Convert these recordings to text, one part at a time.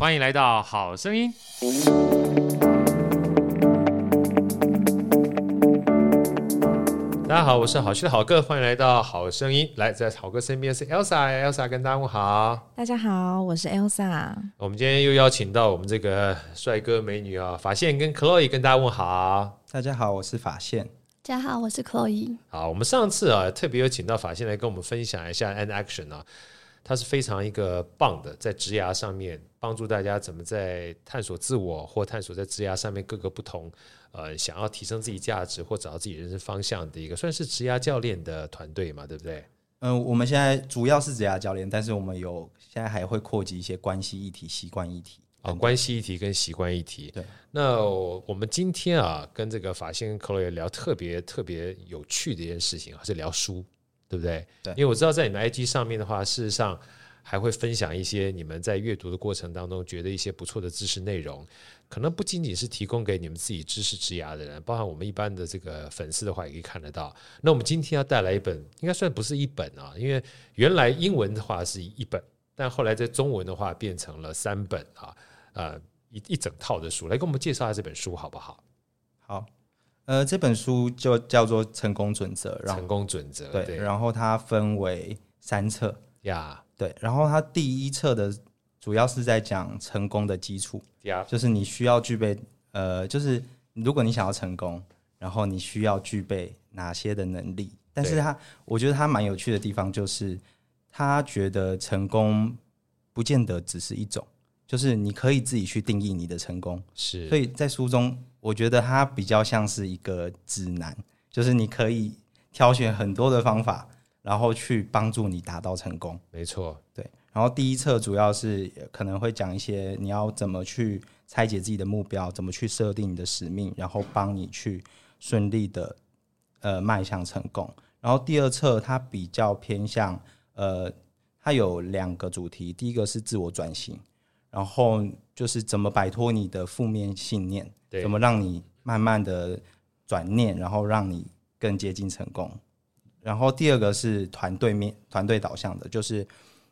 欢迎来到好声音。大家好，我是好趣的好哥，欢迎来到好声音。来，在好哥身边是 Elsa，Elsa 跟大家问好。大家好，我是 Elsa。我们今天又邀请到我们这个帅哥美女啊，法线跟 Chloe 跟大家问好。大家好，我是法线。大家好，我是 Chloe。好，我们上次啊特别有请到法线来跟我们分享一下 An Action 啊，它是非常一个棒的，在职涯上面帮助大家怎么在探索自我或探索在职涯上面各个不同呃想要提升自己价值或找到自己人生方向的一个算是职涯教练的团队嘛，对不对？嗯、呃，我们现在主要是职涯教练，但是我们有现在还会扩及一些关系议题、习惯议题。啊，关系议题跟习惯议题。对，那我们今天啊，跟这个法线跟 Chloe 聊特别特别有趣的一件事情啊，是聊书，对不对？对，因为我知道在你们 IG 上面的话，事实上还会分享一些你们在阅读的过程当中觉得一些不错的知识内容，可能不仅仅是提供给你们自己知识之涯的人，包含我们一般的这个粉丝的话，也可以看得到。那我们今天要带来一本，应该算不是一本啊，因为原来英文的话是一本，但后来在中文的话变成了三本啊。呃，一一整套的书，来给我们介绍一下这本书好不好？好，呃，这本书就叫做《成功准则》，然后成功准则对，对，然后它分为三册呀.对，然后它第一册的主要是在讲成功的基础.就是你需要具备，呃，就是如果你想要成功，然后你需要具备哪些的能力？但是他，我觉得他蛮有趣的地方就是，他觉得成功不见得只是一种。就是你可以自己去定义你的成功，是。所以在书中，我觉得它比较像是一个指南，就是你可以挑选很多的方法，然后去帮助你达到成功。没错，对。然后第一册主要是可能会讲一些你要怎么去拆解自己的目标，怎么去设定你的使命，然后帮你去顺利的呃迈向成功。然后第二册它比较偏向呃，它有两个主题，第一个是自我转型。然后就是怎么摆脱你的负面信念，怎么让你慢慢的转念，然后让你更接近成功。然后第二个是团队面、团队导向的，就是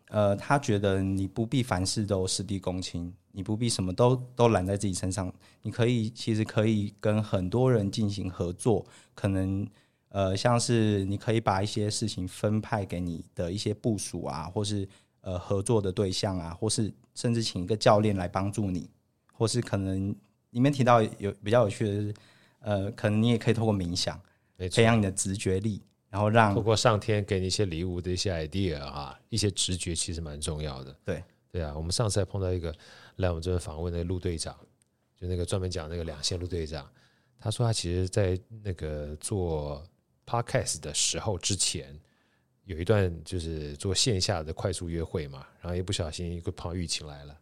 呃，他觉得你不必凡事都事必躬亲，你不必什么都都揽在自己身上，你可以其实可以跟很多人进行合作，可能呃，像是你可以把一些事情分派给你的一些部署啊，或是。呃，合作的对象啊，或是甚至请一个教练来帮助你，或是可能里面提到有比较有趣的是，呃，可能你也可以透过冥想，培养你的直觉力，然后让透过上天给你一些礼物的一些 idea 啊，一些直觉其实蛮重要的。对对啊，我们上次还碰到一个来我们这边访问的陆队长，就那个专门讲那个两线陆队长，他说他其实在那个做 podcast 的时候之前。有一段就是做线下的快速约会嘛，然后一不小心一个碰到疫情来了，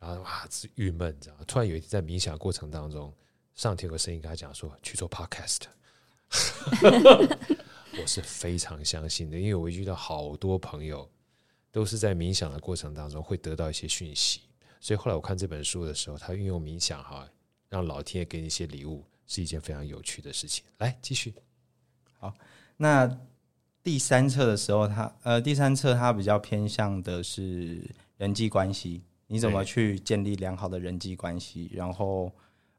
然后哇，郁闷，你知道吗？突然有一天在冥想过程当中，上天有个声音跟他讲说去做 podcast，我是非常相信的，因为我遇到好多朋友都是在冥想的过程当中会得到一些讯息，所以后来我看这本书的时候，他运用冥想哈，让老天爷给你一些礼物，是一件非常有趣的事情。来继续，好，那。第三册的时候，它呃，第三册它比较偏向的是人际关系，你怎么去建立良好的人际关系？然后，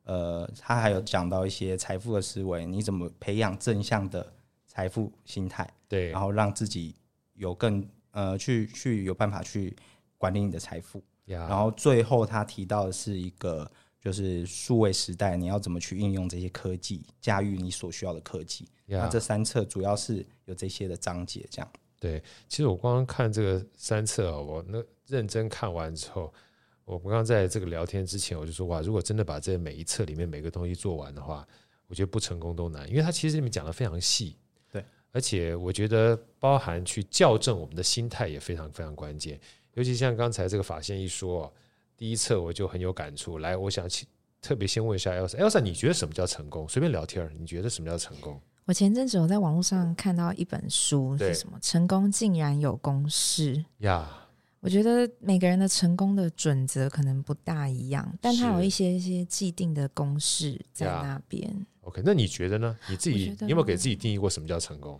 呃，他还有讲到一些财富的思维，你怎么培养正向的财富心态？对，然后让自己有更呃，去去有办法去管理你的财富。然后最后他提到的是一个。就是数位时代，你要怎么去应用这些科技，驾驭你所需要的科技？那这三册主要是有这些的章节，这样。对，其实我刚刚看这个三册，我那认真看完之后，我刚刚在这个聊天之前，我就说哇，如果真的把这每一册里面每个东西做完的话，我觉得不成功都难，因为它其实里面讲的非常细。对，而且我觉得包含去校正我们的心态也非常非常关键，尤其像刚才这个法线一说。第一册我就很有感触，来，我想特别先问一下 Elsa，Elsa，你觉得什么叫成功？随便聊天，你觉得什么叫成功？我前阵子我在网络上看到一本书，是什么？成功竟然有公式呀！Yeah. 我觉得每个人的成功的准则可能不大一样，但它有一些一些既定的公式在那边。Yeah. OK，那你觉得呢？你自己你有没有给自己定义过什么叫成功？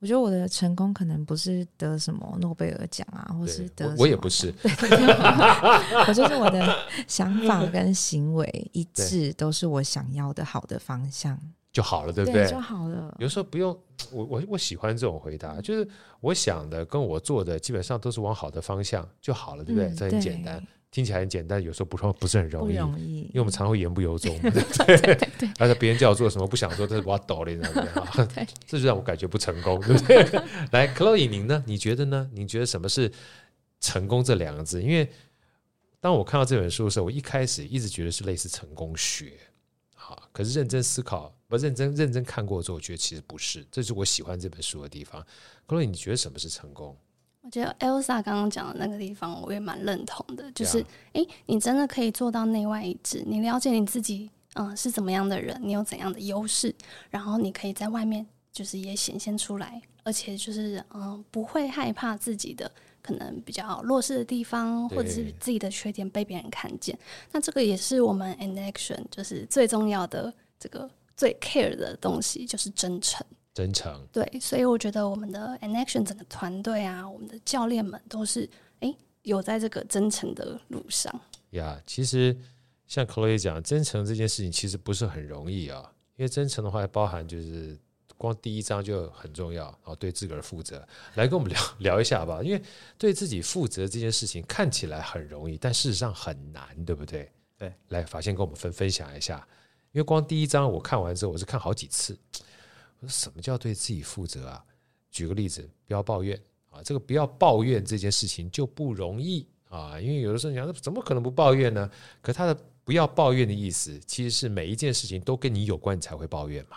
我觉得我的成功可能不是得什么诺贝尔奖啊，或是得我，我也不是。我就是我的想法跟行为一致，都是我想要的好的方向就好了，对不对？对就好了。有时候不用 我我我喜欢这种回答，就是我想的跟我做的基本上都是往好的方向就好了，对不对？嗯、这很简单。听起来很简单，有时候不说 不是很容易，容易，因为我们常会言不由衷，对不对？对对对，而且 别人叫我做什么，不想做，这是我要抖的，你知道吗？对，这就让我感觉不成功，对不对？来，Chloe，您呢？你觉得呢？你觉得什么是成功这两个字？因为当我看到这本书的时候，我一开始一直觉得是类似成功学，好，可是认真思考，不认真认真看过之后，我觉得其实不是，这是我喜欢这本书的地方。Chloe，你觉得什么是成功？我觉得 Elsa 刚刚讲的那个地方，我也蛮认同的。就是，哎、你真的可以做到内外一致。你了解你自己，嗯、呃，是怎么样的人，你有怎样的优势，然后你可以在外面就是也显现出来，而且就是，嗯、呃，不会害怕自己的可能比较弱势的地方，或者是自己的缺点被别人看见。那这个也是我们 in action 就是最重要的这个最 care 的东西，就是真诚。真诚对，所以我觉得我们的 in action 整个团队啊，我们的教练们都是哎有在这个真诚的路上呀。Yeah, 其实像 Chloe 讲，真诚这件事情其实不是很容易啊，因为真诚的话还包含就是光第一章就很重要，然后对自个儿负责。来跟我们聊 聊一下吧，因为对自己负责这件事情看起来很容易，但事实上很难，对不对？对，来法先跟我们分分享一下，因为光第一章我看完之后，我是看好几次。我说什么叫对自己负责啊？举个例子，不要抱怨啊！这个不要抱怨这件事情就不容易啊，因为有的时候你想，怎么可能不抱怨呢？可他的不要抱怨的意思，其实是每一件事情都跟你有关，你才会抱怨嘛，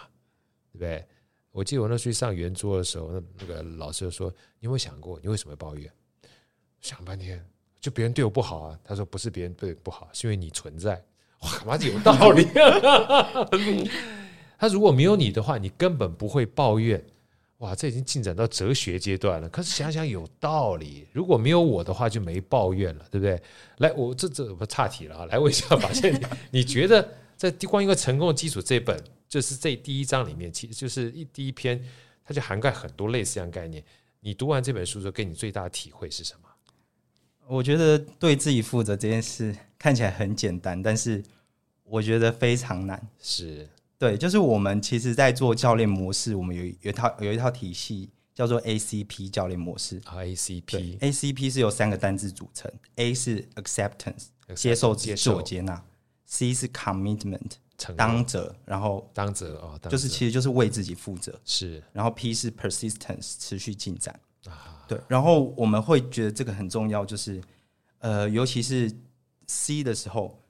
对不对？我记得我那去上圆桌的时候，那那个老师就说：“你有没有想过，你为什么抱怨？”想半天，就别人对我不好啊。他说：“不是别人对不好，是因为你存在。”哇，妈的有道理 他如果没有你的话，你根本不会抱怨。哇，这已经进展到哲学阶段了。可是想想有道理，如果没有我的话，就没抱怨了，对不对？来，我这这不岔题了啊！来问一下法宪，你 你觉得在关于一个成功的基础这本，就是这第一章里面，其实就是一第一篇，它就涵盖很多类似这样概念。你读完这本书之后，给你最大的体会是什么？我觉得对自己负责这件事看起来很简单，但是我觉得非常难。是。对，就是我们其实，在做教练模式，我们有有一套有一套体系叫做 ACP 教练模式。ACP ACP 是由三个单字组成：A 是 acceptance 接受自我接纳；C 是 commitment 当责，然后当责哦，就是其实就是为自己负责。是，然后 P 是 persistence 持续进展。啊，对，然后我们会觉得这个很重要，就是呃，尤其是 C 的时候，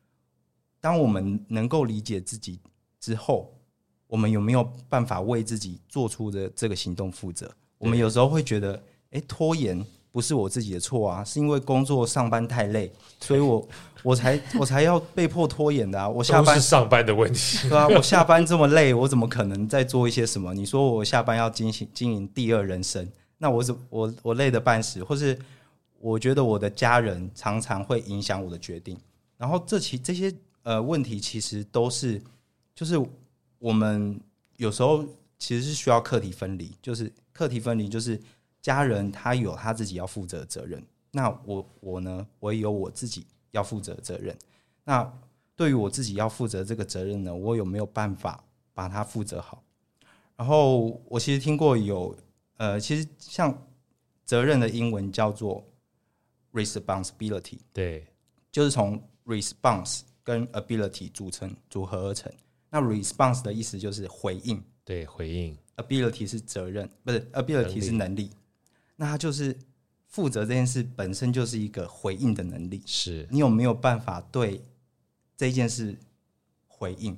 当我们能够理解自己。之后，我们有没有办法为自己做出的这个行动负责？我们有时候会觉得，哎，拖延不是我自己的错啊，是因为工作上班太累，所以我我才我才要被迫拖延的啊。我下班是上班的问题，对啊，我下班这么累，我怎么可能再做一些什么？你说我下班要进行经营第二人生，那我怎我我累得半死，或是我觉得我的家人常常会影响我的决定，然后这其这些呃问题其实都是。就是我们有时候其实是需要课题分离，就是课题分离，就是家人他有他自己要负责的责任，那我我呢，我也有我自己要负责的责任。那对于我自己要负责这个责任呢，我有没有办法把它负责好？然后我其实听过有呃，其实像责任的英文叫做 responsibility，对，就是从 response 跟 ability 组成组合而成。那 response 的意思就是回应，对，回应。ability 是责任，不是 ability 是能力。那他就是负责这件事本身就是一个回应的能力。是你有没有办法对这件事回应？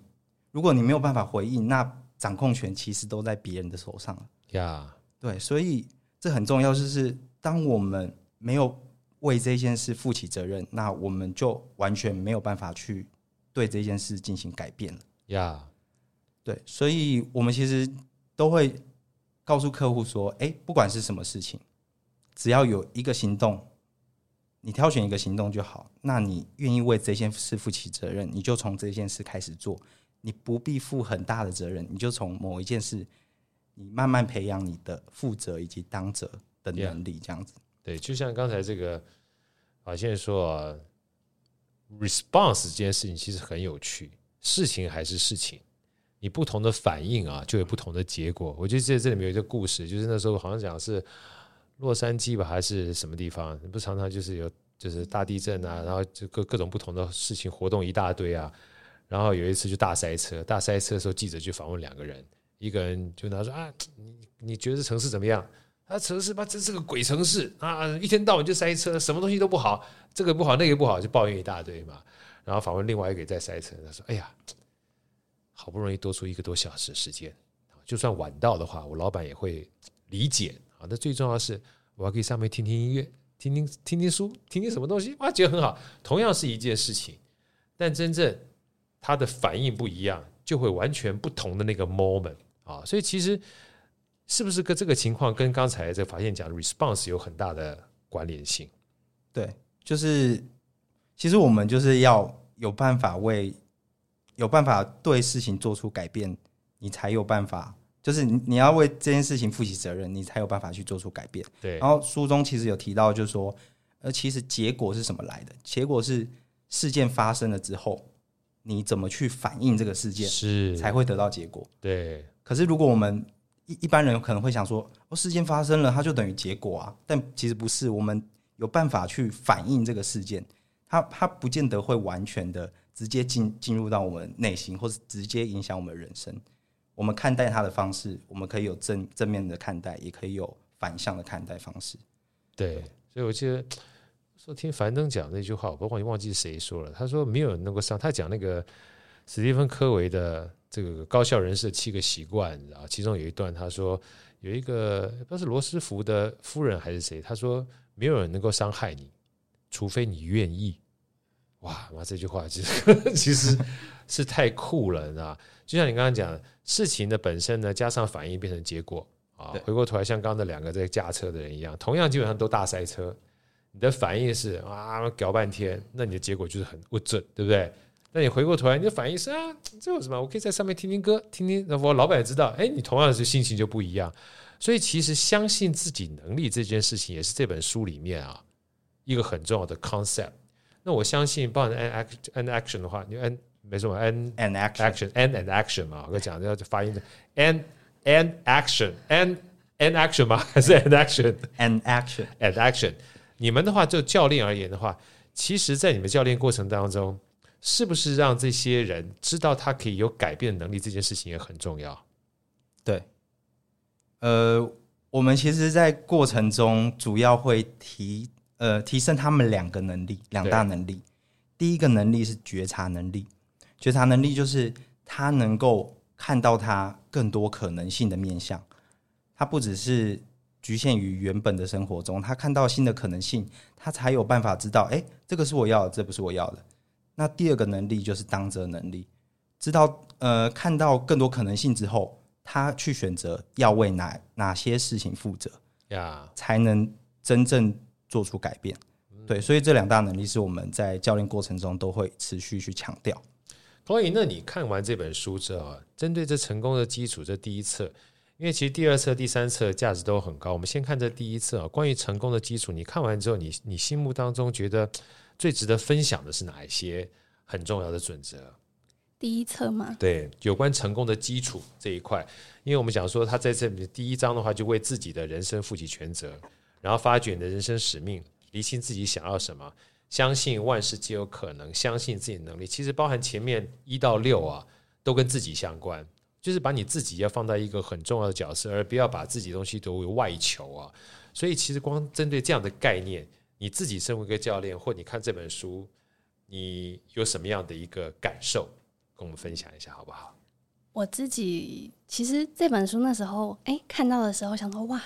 如果你没有办法回应，那掌控权其实都在别人的手上了。呀，对，所以这很重要，就是当我们没有为这件事负起责任，那我们就完全没有办法去对这件事进行改变了。呀、对，所以我们其实都会告诉客户说：“哎，不管是什么事情，只要有一个行动，你挑选一个行动就好。那你愿意为这件事负起责任，你就从这件事开始做。你不必负很大的责任，你就从某一件事，你慢慢培养你的负责以及当责的能力，这样子。对，就像刚才这个啊，现在说啊，response 这件事情其实很有趣，事情还是事情，你不同的反应啊，就有不同的结果。我觉得这这里面有一个故事，就是那时候好像讲是洛杉矶吧，还是什么地方，不常常就是有就是大地震啊，然后就各各种不同的事情活动一大堆啊，然后有一次就大塞车，大塞车的时候，记者就访问两个人，一个人就拿说啊，你你觉得城市怎么样？啊，城市吧，这是个鬼城市啊！一天到晚就塞车，什么东西都不好，这个不好，那个不好，就抱怨一大堆嘛。然后访问另外一个在塞车，他说：“哎呀，好不容易多出一个多小时时间，就算晚到的话，我老板也会理解啊。那最重要的是，我还可以上面听听音乐，听听听听书，听听什么东西，哇，觉得很好。同样是一件事情，但真正他的反应不一样，就会完全不同的那个 moment 啊。所以其实。是不是跟这个情况跟刚才这个法线讲的 response 有很大的关联性？对，就是其实我们就是要有办法为有办法对事情做出改变，你才有办法，就是你你要为这件事情负起责任，你才有办法去做出改变。对。然后书中其实有提到，就是说，呃，其实结果是什么来的？结果是事件发生了之后，你怎么去反应这个事件，是才会得到结果。对。可是如果我们一般人可能会想说，哦，事件发生了，它就等于结果啊。但其实不是，我们有办法去反映这个事件，它它不见得会完全的直接进进入到我们内心，或是直接影响我们人生。我们看待它的方式，我们可以有正正面的看待，也可以有反向的看待方式。对，所以我记得说听樊登讲那句话，我忘记忘记谁说了。他说没有人能够上，他讲那个史蒂芬科维的。这个高效人士的七个习惯，然后其中有一段他说，有一个不知道是罗斯福的夫人还是谁，他说没有人能够伤害你，除非你愿意。哇，妈这句话其实 其实是太酷了，你知道？就像你刚刚讲，事情的本身呢，加上反应变成结果啊。回过头来，像刚刚那两个在驾车的人一样，同样基本上都大塞车，你的反应是啊搞半天，那你的结果就是很不准，对不对？那你回过头来，你的反应是啊，这有什么？我可以在上面听听歌，听听。那我老板也知道，哎，你同样是心情就不一样。所以其实相信自己能力这件事情，也是这本书里面啊一个很重要的 concept。那我相信，包含 an action an action 的话，你 an 没什么 an an action an and action 嘛，我讲的要发音的 an an action an an action 吗？还是 an action an action？你们的话，就教练而言的话，其实，在你们教练过程当中。是不是让这些人知道他可以有改变的能力？这件事情也很重要。对，呃，我们其实，在过程中主要会提呃提升他们两个能力，两大能力。第一个能力是觉察能力，觉察能力就是他能够看到他更多可能性的面向，他不只是局限于原本的生活中，他看到新的可能性，他才有办法知道，哎，这个是我要的，这不是我要的。那第二个能力就是当责能力，知道呃看到更多可能性之后，他去选择要为哪哪些事情负责呀.才能真正做出改变。嗯、对，所以这两大能力是我们在教练过程中都会持续去强调。所以，那你看完这本书之后，针对这成功的基础，这第一册，因为其实第二册、第三册价值都很高。我们先看这第一册啊，关于成功的基础，你看完之后，你你心目当中觉得？最值得分享的是哪一些很重要的准则？第一册吗？对，有关成功的基础这一块，因为我们讲说他在这里第一章的话，就为自己的人生负起全责，然后发掘你的人生使命，厘清自己想要什么，相信万事皆有可能，相信自己的能力。其实包含前面一到六啊，都跟自己相关，就是把你自己要放在一个很重要的角色，而不要把自己东西都为外求啊。所以其实光针对这样的概念。你自己身为一个教练，或你看这本书，你有什么样的一个感受，跟我们分享一下好不好？我自己其实这本书那时候，哎，看到的时候想说，哇，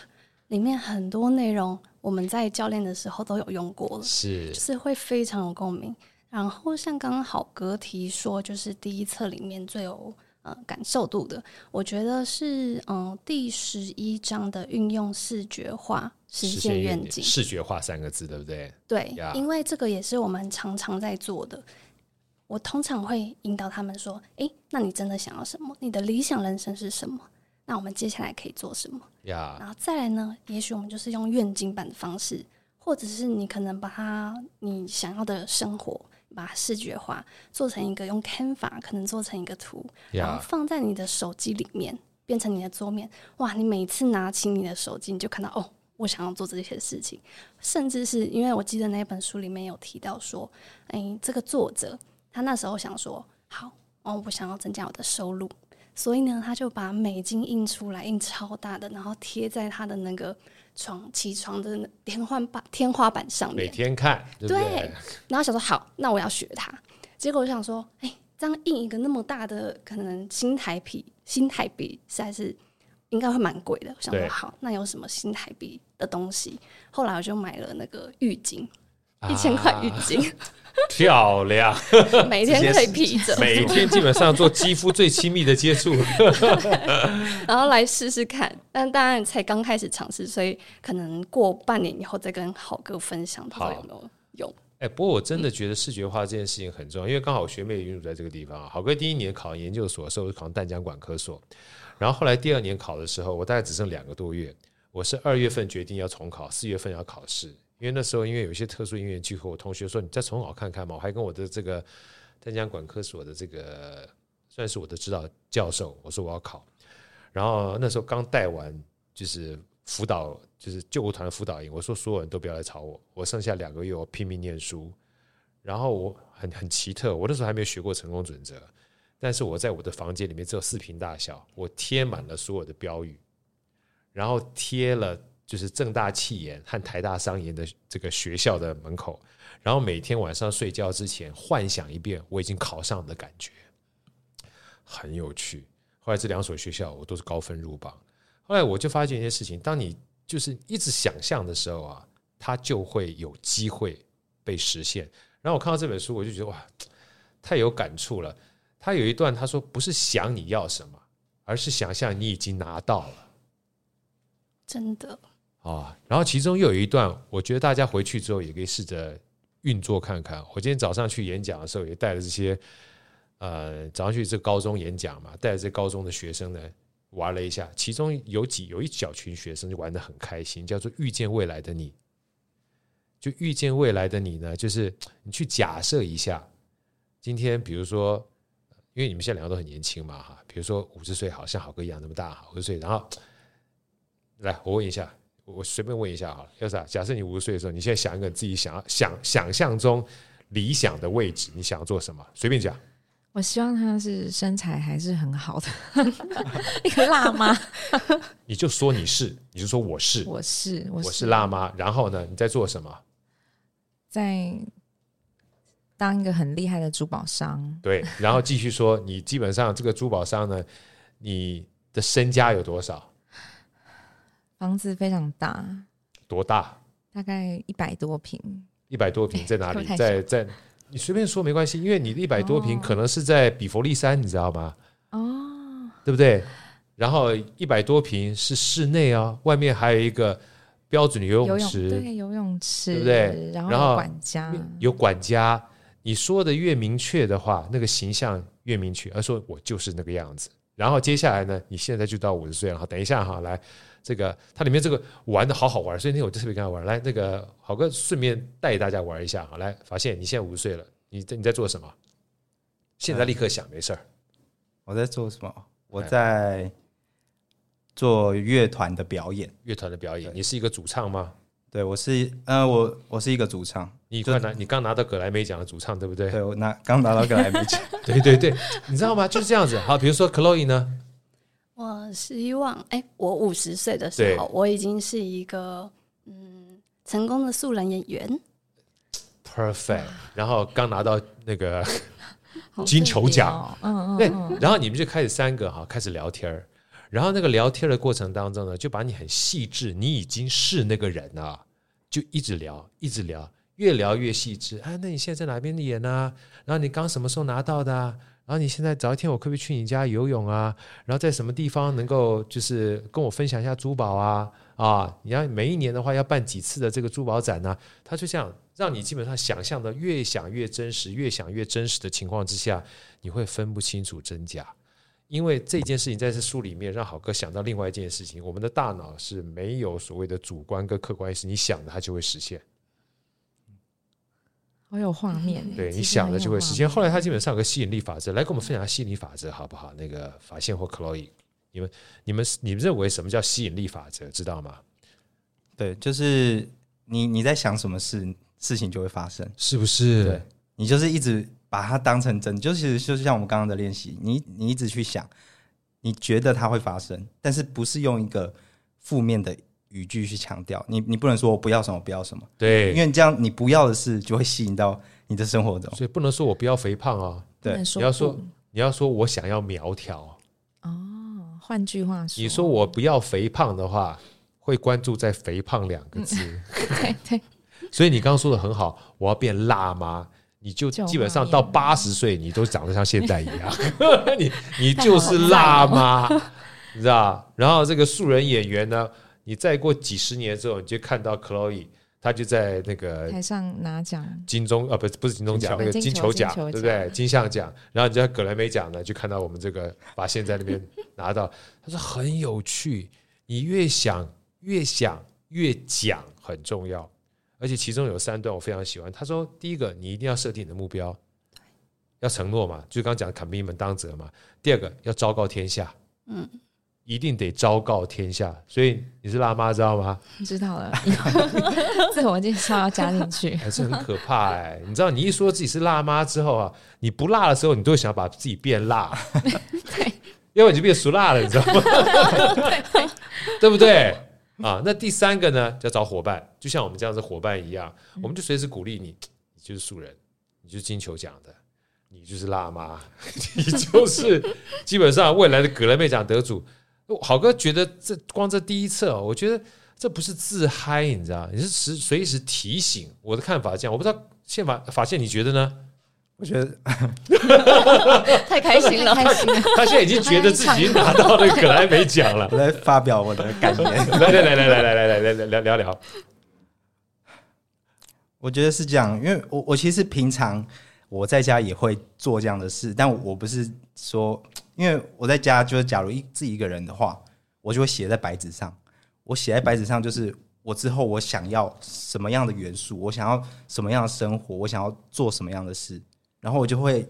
里面很多内容我们在教练的时候都有用过了，是，就是会非常有共鸣。然后像刚刚好格提说，就是第一册里面最有呃感受度的，我觉得是嗯、呃、第十一章的运用视觉化。实现愿景，视觉化三个字，对不对？对，Yeah. 因为这个也是我们常常在做的。我通常会引导他们说：“诶，那你真的想要什么？你的理想人生是什么？那我们接下来可以做什么？呀，然后再来呢？也许我们就是用愿景版的方式，或者是你可能把它你想要的生活，把它视觉化，做成一个用 Canva 可能做成一个图，然后放在你的手机里面，变成你的桌面。哇！你每次拿起你的手机，你就看到哦，我想要做这些事情。甚至是因为我记得那本书里面有提到说，诶，这个作者他那时候想说，好哦，我想要增加我的收入。所以呢，他就把美金印出来，印超大的，然后贴在他的那个床起床的天花板天花板上面，每天看，对对？对。然后想说，好，那我要学他。结果我想说，哎，这样印一个那么大的，可能新台币，新台币实在是应该会蛮贵的。我想说，好，那有什么新台币的东西？后来我就买了那个浴巾，一千块浴巾。啊 漂亮，每天可以披着，每天基本上做肌肤最亲密的接触，然后来试试看。但当然才刚开始尝试，所以可能过半年以后再跟好哥分享，不知道有没有用。哎、欸，不过我真的觉得视觉化这件事情很重要，嗯、因为刚好学妹云主在这个地方。啊。好哥第一年考研究所的时候是考淡江管科所，然后后来第二年考的时候，我大概只剩两个多月，我是二月份决定要重考，四月份要考试。因为那时候，因为有一些特殊因缘机会，我同学说你再重考看看嘛。我还跟我的这个湛江管科所的这个算是我的指导教授，我说我要考。然后那时候刚带完就是辅导，就是救国团的辅导营，我说所有人都不要来吵我，我剩下两个月我拼命念书。然后我很很奇特，我那时候还没有学过成功准则，但是我在我的房间里面只有四平大小，我贴满了所有的标语，然后贴了。就是政大气研和台大商研的这个学校的门口，然后每天晚上睡觉之前幻想一遍我已经考上的感觉，很有趣。后来这两所学校我都是高分入榜。后来我就发现一件事情：当你就是一直想象的时候啊，它就会有机会被实现。然后我看到这本书，我就觉得哇，太有感触了。他有一段他说：“不是想你要什么，而是想象你已经拿到了。”真的。啊，然后其中又有一段，我觉得大家回去之后也可以试着运作看看。我今天早上去演讲的时候，也带了这些，呃，早上去这高中演讲嘛，带着这高中的学生呢玩了一下。其中有几有一小群学生就玩得很开心，叫做遇见未来的你。就遇见未来的你呢，就是你去假设一下，今天比如说，因为你们现在两个都很年轻嘛，哈，比如说五十岁，好像好哥一样那么大，五十岁，然后来我问一下。我随便问一下哈，要是啊，假设你五十岁的时候，你现在想一个自己想要想想象中理想的位置，你想要做什么？随便讲。我希望他是身材还是很好的，一个辣妈。你就说你是，你就说我是，我是，我是，我是辣妈。然后呢，你在做什么？在当一个很厉害的珠宝商。对，然后继续说，你基本上这个珠宝商呢，你的身家有多少？房子非常大，多大？大概一百多平。一百多平 在哪里？在在，你随便说没关系，因为你的一百多平可能是在比佛利山，你知道吗？哦，对不对？然后一百多平是室内啊，外面还有一个标准的游泳池，对，游泳池，对不对？然后管家有管家，你说的越明确的话，那个形象越明确。而说我就是那个样子。然后接下来呢，你现在就到五十岁了，好，等一下哈，来。这个它里面这个玩的好好玩，所以那天我就特别跟他玩。来，那个郝哥顺便带大家玩一下。哈，来，发现你现在五十岁了，你在你在做什么？现在立刻想，没事儿。我在做什么？我在做乐团的表演。乐团的表演，你是一个主唱吗？对，我是，呃，我我是一个主唱。你快拿，你刚拿到葛莱美奖的主唱，对不对？对，我拿刚拿到葛莱美奖。对对对，你知道吗？就是这样子。好，比如说 Chloe 呢？我希望，哎、欸，我五十岁的时候，我已经是一个嗯成功的素人演员。Perfect。然后刚拿到那个金球奖，哦、嗯嗯，对。然后你们就开始三个哈开始聊天儿，然后那个聊天的过程当中呢，就把你很细致，你已经是那个人了，就一直聊，一直聊，越聊越细致。哎，那你现在在哪边演啊？然后你刚什么时候拿到的？然后你现在早一天，我可不可以去你家游泳啊？然后在什么地方能够就是跟我分享一下珠宝啊？啊，你要每一年的话要办几次的这个珠宝展呢？他就这样让你基本上想象的越想越真实，越想越真实的情况之下，你会分不清楚真假，因为这件事情在这书里面让好哥想到另外一件事情，我们的大脑是没有所谓的主观跟客观意识，你想的它就会实现。好有画面，对，你想的就会实现。后来他基本上有个吸引力法则，来跟我们分享下吸引力法则好不好？那个法线或 Chloe，你们、你们、你们认为什么叫吸引力法则？知道吗？对，就是你你在想什么事，事情就会发生，是不是？对，你就是一直。把它当成真，就是就是像我们刚刚的练习，你你一直去想，你觉得它会发生，但是不是用一个负面的语句去强调，你你不能说我不要什么不要什么，对，因为这样你不要的事就会吸引到你的生活中，所以不能说我不要肥胖啊，对，你要说你要说我想要苗条，哦，换句话说，你说我不要肥胖的话，会关注在肥胖两个字，嗯、对对，所以你刚刚说的很好，我要变辣吗？你就基本上到八十岁，你都长得像现在一样，你你就是辣妈，你知道？然后这个素人演员呢，你再过几十年之后，你就看到 Chloe，她就在那个台上拿奖，金钟啊，不是不是金钟奖，那个金球奖，对不对？金像奖。然后你在葛莱美奖呢，就看到我们这个把现在那边 拿到，他说很有趣，你越想越想越讲很重要。而且其中有三段我非常喜欢。他说：“第一个，你一定要设定你的目标，要承诺嘛，就刚刚讲的 commitment 当责嘛。第二个，要昭告天下，嗯，一定得昭告天下。所以你是辣妈，知道吗？知道了，自我介绍要加进去，还是很可怕哎、欸。你知道，你一说自己是辣妈之后啊，你不辣的时候，你都会想要把自己变辣，对，要不然你就变熟辣了，你知道吗？对，对不对？”啊，那第三个呢，叫找伙伴，就像我们这样子伙伴一样，我们就随时鼓励你，你就是素人，你就是金球奖的，你就是辣妈，你就是基本上未来的葛莱美奖得主。好哥觉得这光这第一次、哦，我觉得这不是自嗨，你知道，你是时随时提醒。我的看法这样，我不知道宪法法宪你觉得呢？我觉得 太开心了，太开心了。他现在已经觉得自己拿到了格莱美奖了。我来发表我的感言，来来来来来来来来来聊聊聊。我觉得是这样，因为我我其实平常我在家也会做这样的事，但我不是说，因为我在家就是假如一自己一个人的话，我就会写在白纸上。我写在白纸上就是。我之后我想要什么样的元素，我想要什么样的生活，我想要做什么样的事，然后我就会，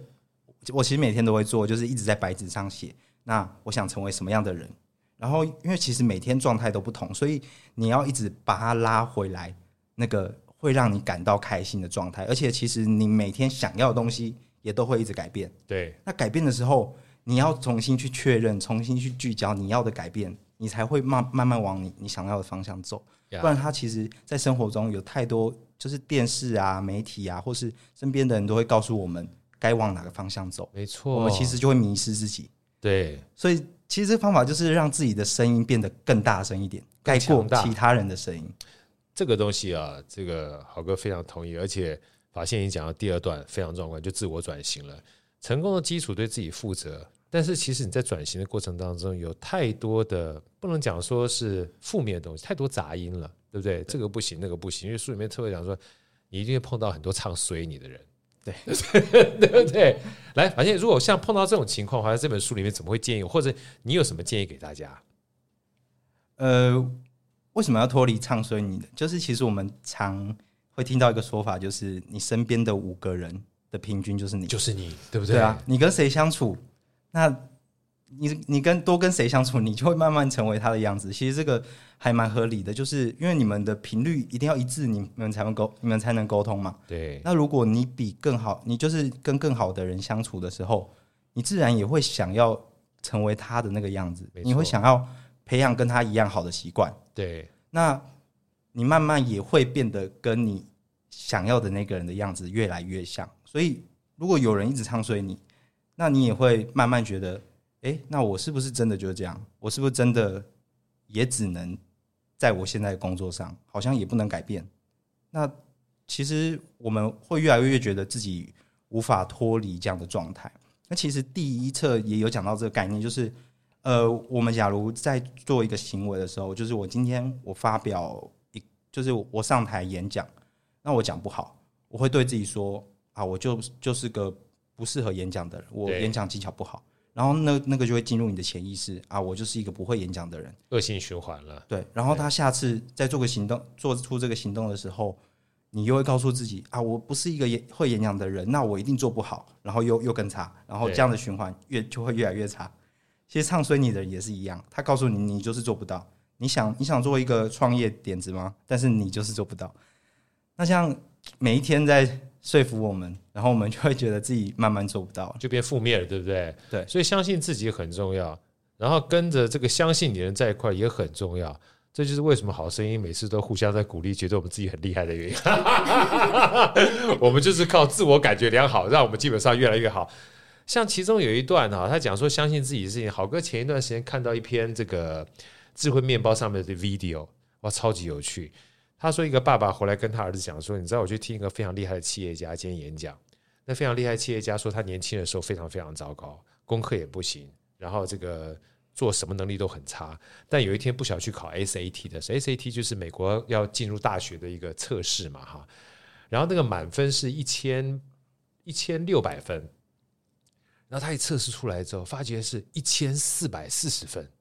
我其实每天都会做，就是一直在白纸上写。那我想成为什么样的人？然后因为其实每天状态都不同，所以你要一直把它拉回来，那个会让你感到开心的状态。而且其实你每天想要的东西也都会一直改变。对，那改变的时候，你要重新去确认，重新去聚焦你要的改变，你才会慢慢慢往你你想要的方向走。不然，它其实，在生活中有太多，就是电视啊、媒体啊，或是身边的人都会告诉我们该往哪个方向走。没错，我们其实就会迷失自己。对，所以其实这方法就是让自己的声音变得更大声一点，盖过其他人的声音。这个东西啊，这个豪哥非常同意。而且法现已经讲到第二段非常壮观，就自我转型了。成功的基础对自己负责。但是其实你在转型的过程当中，有太多的不能讲说是负面的东西，太多杂音了，对不对？这个不行，那个不行。因为书里面特别讲说，你一定会碰到很多唱衰你的人，对 对不对？来，反正，如果像碰到这种情况，好像这本书里面怎么会建议，或者你有什么建议给大家？呃，为什么要脱离唱衰你的？就是其实我们常会听到一个说法，就是你身边的五个人的平均就是你，就是你，对不对？对啊，你跟谁相处？那你你跟多跟谁相处，你就会慢慢成为他的样子。其实这个还蛮合理的，就是因为你们的频率一定要一致，你们才能沟，你们才能沟通嘛。对。那如果你比更好，你就是跟更好的人相处的时候，你自然也会想要成为他的那个样子。你会想要培养跟他一样好的习惯。对。那你慢慢也会变得跟你想要的那个人的样子越来越像。所以，如果有人一直唱衰你，那你也会慢慢觉得，哎，那我是不是真的就是这样？我是不是真的也只能在我现在的工作上，好像也不能改变？那其实我们会越来越觉得自己无法脱离这样的状态。那其实第一册也有讲到这个概念，就是呃，我们假如在做一个行为的时候，就是我今天我发表一，就是我上台演讲，那我讲不好，我会对自己说啊，我就就是个。不适合演讲的人，我演讲技巧不好。然后那那个就会进入你的潜意识啊，我就是一个不会演讲的人，恶性循环了。对，然后他下次再做个行动，做出这个行动的时候，你又会告诉自己啊，我不是一个演会演讲的人，那我一定做不好，然后又又更差，然后这样的循环越就会越来越差。其实唱衰你的人也是一样，他告诉你你就是做不到，你想你想做一个创业点子吗？但是你就是做不到。那像每一天在说服我们，然后我们就会觉得自己慢慢做不到，就变负面了，对不对？对，所以相信自己很重要，然后跟着这个相信你的人在一块也很重要。这就是为什么好声音每次都互相在鼓励，觉得我们自己很厉害的原因。我们就是靠自我感觉良好，让我们基本上越来越好。像其中有一段哈，他讲说相信自己的事情。好哥前一段时间看到一篇这个智慧面包上面的 video，哇，超级有趣。他说一个爸爸回来跟他儿子讲说，你知道我去听一个非常厉害的企业家今天演讲，那非常厉害的企业家说他年轻的时候非常非常糟糕，功课也不行，然后这个做什么能力都很差。但有一天不想去考 SAT 的，SAT 就是美国要进入大学的一个测试嘛哈，然后那个满分是一千一千六百分。然后他一测试出来之后，发觉是一千四百四十分，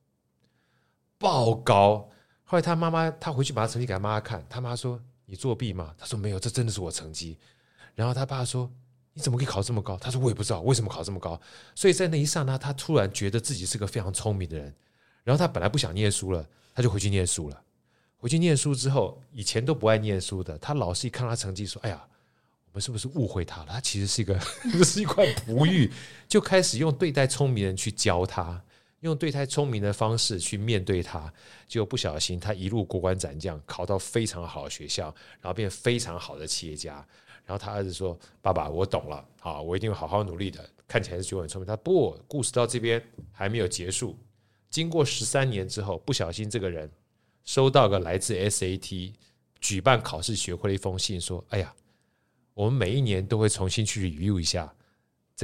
爆高。后来他妈妈，他回去把他成绩给他妈妈看，他妈说：“你作弊吗？”他说：“没有，这真的是我成绩。”然后他爸说：“你怎么可以考这么高？”他说：“我也不知道为什么考这么高。”所以在那一刹那，他突然觉得自己是个非常聪明的人。然后他本来不想念书了，他就回去念书了。回去念书之后，以前都不爱念书的，他老师一看他成绩，说：“哎呀。”我们是不是误会他了？他其实是一个，是一块璞玉，就开始用对待聪明人去教他，用对待聪明的方式去面对他，就不小心他一路过关斩将，考到非常好的学校，然后变非常好的企业家。然后他儿子说：“爸爸，我懂了，好，我一定会好好努力的。”看起来是就很聪明。他不，故事到这边还没有结束。经过十三年之后，不小心这个人收到个来自 SAT 举办考试学会的一封信，说：“哎呀。”我们每一年都会重新去 review 一下，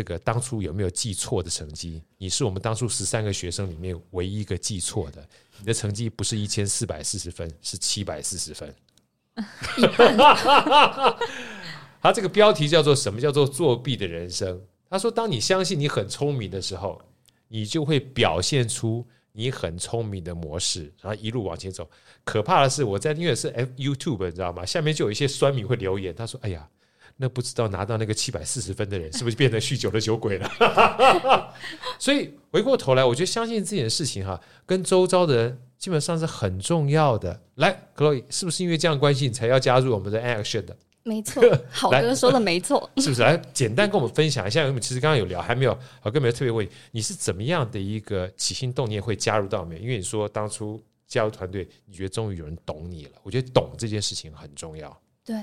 这个当初有没有记错的成绩？你是我们当初十三个学生里面唯一一个记错的，你的成绩不是一千四百四十分，是七百四十分。他这个标题叫做什么？叫做作弊的人生。他说，当你相信你很聪明的时候，你就会表现出你很聪明的模式，然后一路往前走。可怕的是，我在因为是 F YouTube，你知道吗？下面就有一些酸民会留言，他说：“哎呀。”那不知道拿到那个七百四十分的人，是不是变成酗酒的酒鬼了？所以回过头来，我觉得相信这件事情哈，跟周遭的人基本上是很重要的。来，Chloe，是不是因为这样关系，你才要加入我们的 Action 的？没错，好哥说的没错，是不是？来，简单跟我们分享一下。我们其实刚刚有聊，还没有好哥没有特别问你，你是怎么样的一个起心动念会加入到没？因为你说当初加入团队，你觉得终于有人懂你了。我觉得懂这件事情很重要。对。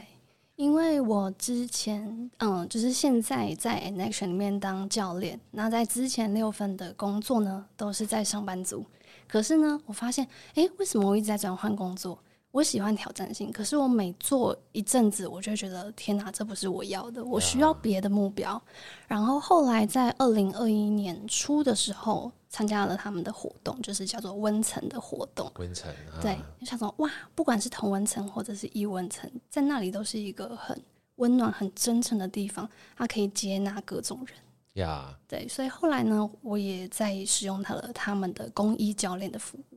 因为我之前，嗯，就是现在在 Action 里面当教练，那在之前六份的工作呢，都是在上班族。可是呢，我发现，诶，为什么我一直在转换工作？我喜欢挑战性，可是我每做一阵子，我就会觉得天哪，这不是我要的，我需要别的目标。然后后来在二零二一年初的时候，参加了他们的活动，就是叫做温层的活动。温层，啊、对，就想说哇，不管是同温层或者是异温层，在那里都是一个很温暖、很真诚的地方，它可以接纳各种人。呀，对，所以后来呢，我也在使用他的他们的公益教练的服务。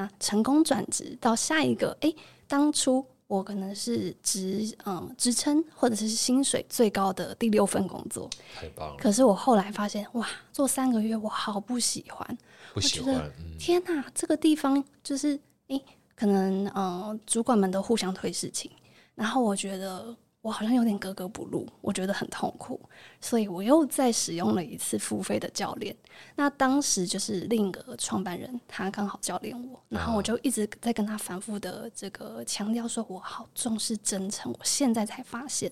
那成功转职到下一个，哎，当初我可能是职嗯职称或者是薪水最高的第六份工作，太棒了。可是我后来发现，哇，做三个月我好不喜欢，不喜欢。嗯、天哪，这个地方就是哎，可能嗯主管们都互相推事情，然后我觉得。我好像有点格格不入，我觉得很痛苦，所以我又再使用了一次付费的教练。那当时就是另一个创办人，他刚好教练我，然后我就一直在跟他反复的这个强调说，我好重视真诚。我现在才发现，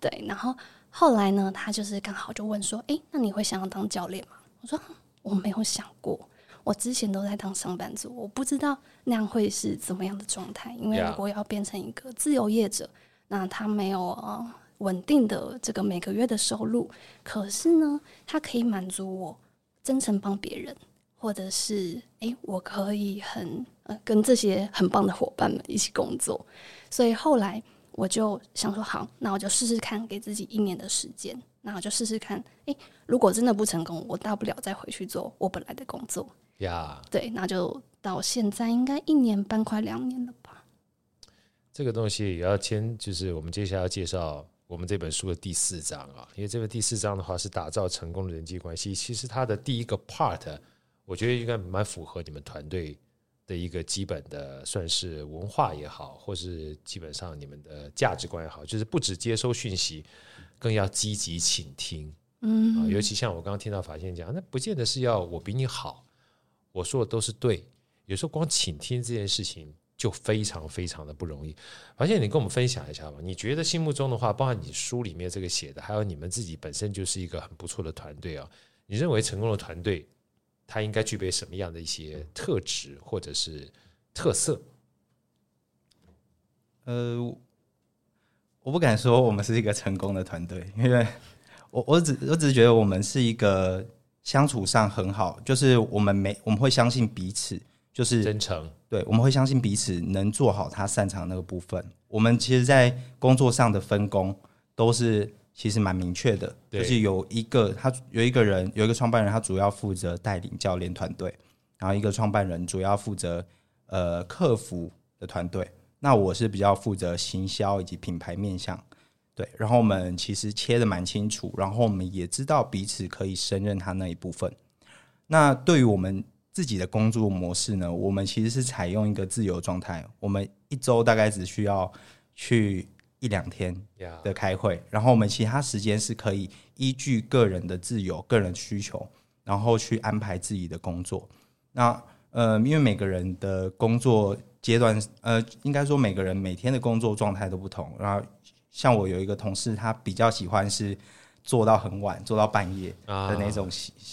对。然后后来呢，他就是刚好就问说：“诶，那你会想要当教练吗？”我说：“我没有想过，我之前都在当上班族，我不知道那样会是怎么样的状态。因为如果要变成一个自由业者。”那他没有呃稳定的这个每个月的收入，可是呢，他可以满足我真诚帮别人，或者是诶，我可以很呃跟这些很棒的伙伴们一起工作。所以后来我就想说，好，那我就试试看，给自己一年的时间。那我就试试看，哎，如果真的不成功，我大不了再回去做我本来的工作。呀.对，那就到现在应该一年半快两年了吧。这个东西也要先，就是我们接下来要介绍我们这本书的第四章啊，因为这个第四章的话是打造成功的人际关系。其实它的第一个 part，我觉得应该蛮符合你们团队的一个基本的，算是文化也好，或是基本上你们的价值观也好，就是不止接收讯息，更要积极倾听。嗯，啊，尤其像我刚刚听到法线讲，那不见得是要我比你好。我说的都是对，有时候光倾听这件事情就非常非常的不容易。而且你跟我们分享一下吧，你觉得心目中的话，包含你书里面这个写的，还有你们自己本身就是一个很不错的团队啊。你认为成功的团队，它应该具备什么样的一些特质或者是特色？呃，我不敢说我们是一个成功的团队，因为我我只我只是觉得我们是一个。相处上很好，就是我们没我们会相信彼此，就是真诚。对，我们会相信彼此能做好他擅长那个部分。我们其实，在工作上的分工都是其实蛮明确的，就是有一个他有一个人有一个创办人，他主要负责带领教练团队，然后一个创办人主要负责呃客服的团队。那我是比较负责行销以及品牌面向。对，然后我们其实切的蛮清楚，然后我们也知道彼此可以胜任他那一部分。那对于我们自己的工作模式呢，我们其实是采用一个自由状态，我们一周大概只需要去一两天的开会，然后我们其他时间是可以依据个人的自由、个人需求，然后去安排自己的工作。那呃，因为每个人的工作阶段，呃，应该说每个人每天的工作状态都不同，然后。像我有一个同事，他比较喜欢是做到很晚，做到半夜的那种、啊、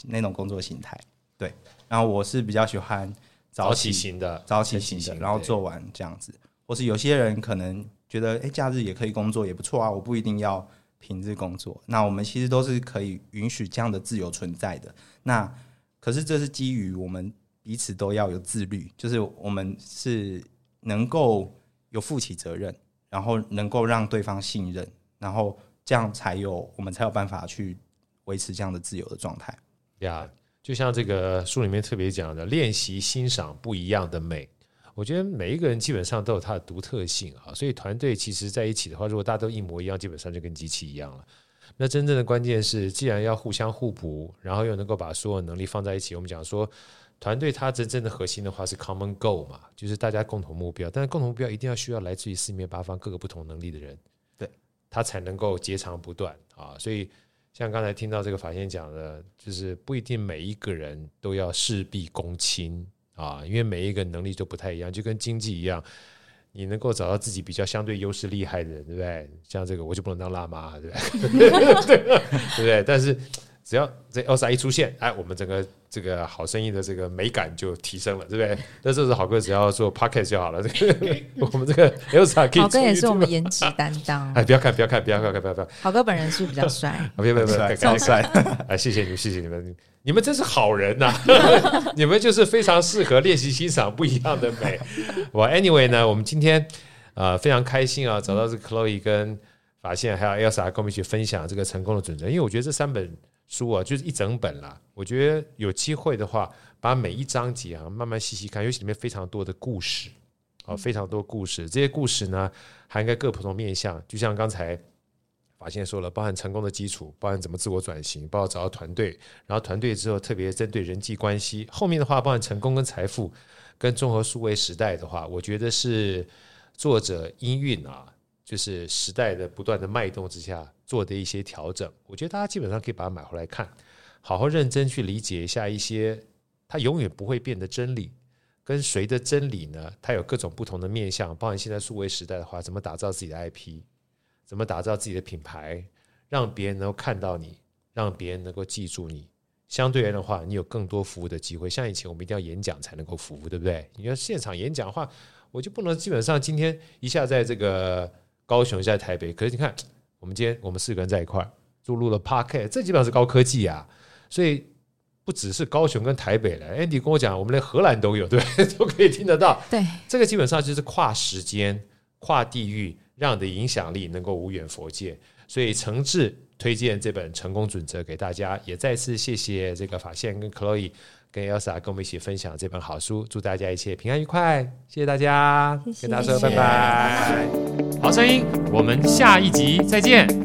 那种工作形态。对，然后我是比较喜欢早起，型的，早起型的，然后做完这样子。或是有些人可能觉得，哎，假日也可以工作，也不错啊。我不一定要平日工作。那我们其实都是可以允许这样的自由存在的。那可是这是基于我们彼此都要有自律，就是我们是能够有负起责任。然后能够让对方信任，然后这样才有我们才有办法去维持这样的自由的状态。呀，就像这个书里面特别讲的，练习欣赏不一样的美。我觉得每一个人基本上都有他的独特性啊，所以团队其实在一起的话，如果大家都一模一样，基本上就跟机器一样了。那真正的关键是，既然要互相互补，然后又能够把所有能力放在一起，我们讲说。团队它真正的核心的话是 common goal 嘛，就是大家共同目标。但是共同目标一定要需要来自于四面八方各个不同能力的人，对，他才能够截长补短啊。所以像刚才听到这个法先讲的，就是不一定每一个人都要事必躬亲啊，因为每一个能力都不太一样，就跟经济一样，你能够找到自己比较相对优势厉害的人，对不对？像这个我就不能当辣妈，对不对？对不对？但是。只要这 Elsa 一出现，哎，我们整个这个好声音的这个美感就提升了，对不对？那这是好哥只要做 Podcast 就好了。这个 我们这个 Elsa 可以。好哥也是我们颜值担当。哎，不要看，不要看，不要看，不要看，不要。好哥本人是比较帅。不要不要不要，太帅。哎，谢谢你们，谢谢你们，你们真是好人呐！你们就是非常适合练习欣赏不一样的美。我 Anyway 呢，我们今天啊非常开心啊，找到这个 Chloe 跟法线还有 Elsa 跟我们一起分享这个成功的准则，因为我觉得这三本。书啊，就是一整本啦。我觉得有机会的话，把每一章节啊慢慢细细看，尤其里面非常多的故事啊，非常多故事。这些故事呢，涵盖各不同面向。就像刚才法线说了，包含成功的基础，包含怎么自我转型，包括找到团队，然后团队之后特别针对人际关系。后面的话，包含成功跟财富，跟综合数位时代的话，我觉得是作者音韵啊。就是时代的不断的脉动之下做的一些调整，我觉得大家基本上可以把它买回来看，好好认真去理解一下一些它永远不会变的真理，跟谁的真理呢，它有各种不同的面向，包含现在数位时代的话，怎么打造自己的 IP，怎么打造自己的品牌，让别人能够看到你，让别人能够记住你。相对而言的话，你有更多服务的机会。像以前我们一定要演讲才能够服务，对不对？你要现场演讲的话，我就不能基本上今天一下在这个。高雄在台北，可是你看，我们今天我们四个人在一块儿就录了 Podcast，这基本上是高科技啊，所以不只是高雄跟台北了。Andy 跟我讲，我们连荷兰都有，对，都可以听得到。对，这个基本上就是跨时间、跨地域，让你的影响力能够无远佛界。所以诚挚推荐这本《成功准则》给大家。也再次谢谢这个法宪跟 Chloe 跟 Elsa 跟我们一起分享这本好书。祝大家一切平安愉快，谢谢大家，谢谢跟大家说拜拜。好声音，我们下一集再见。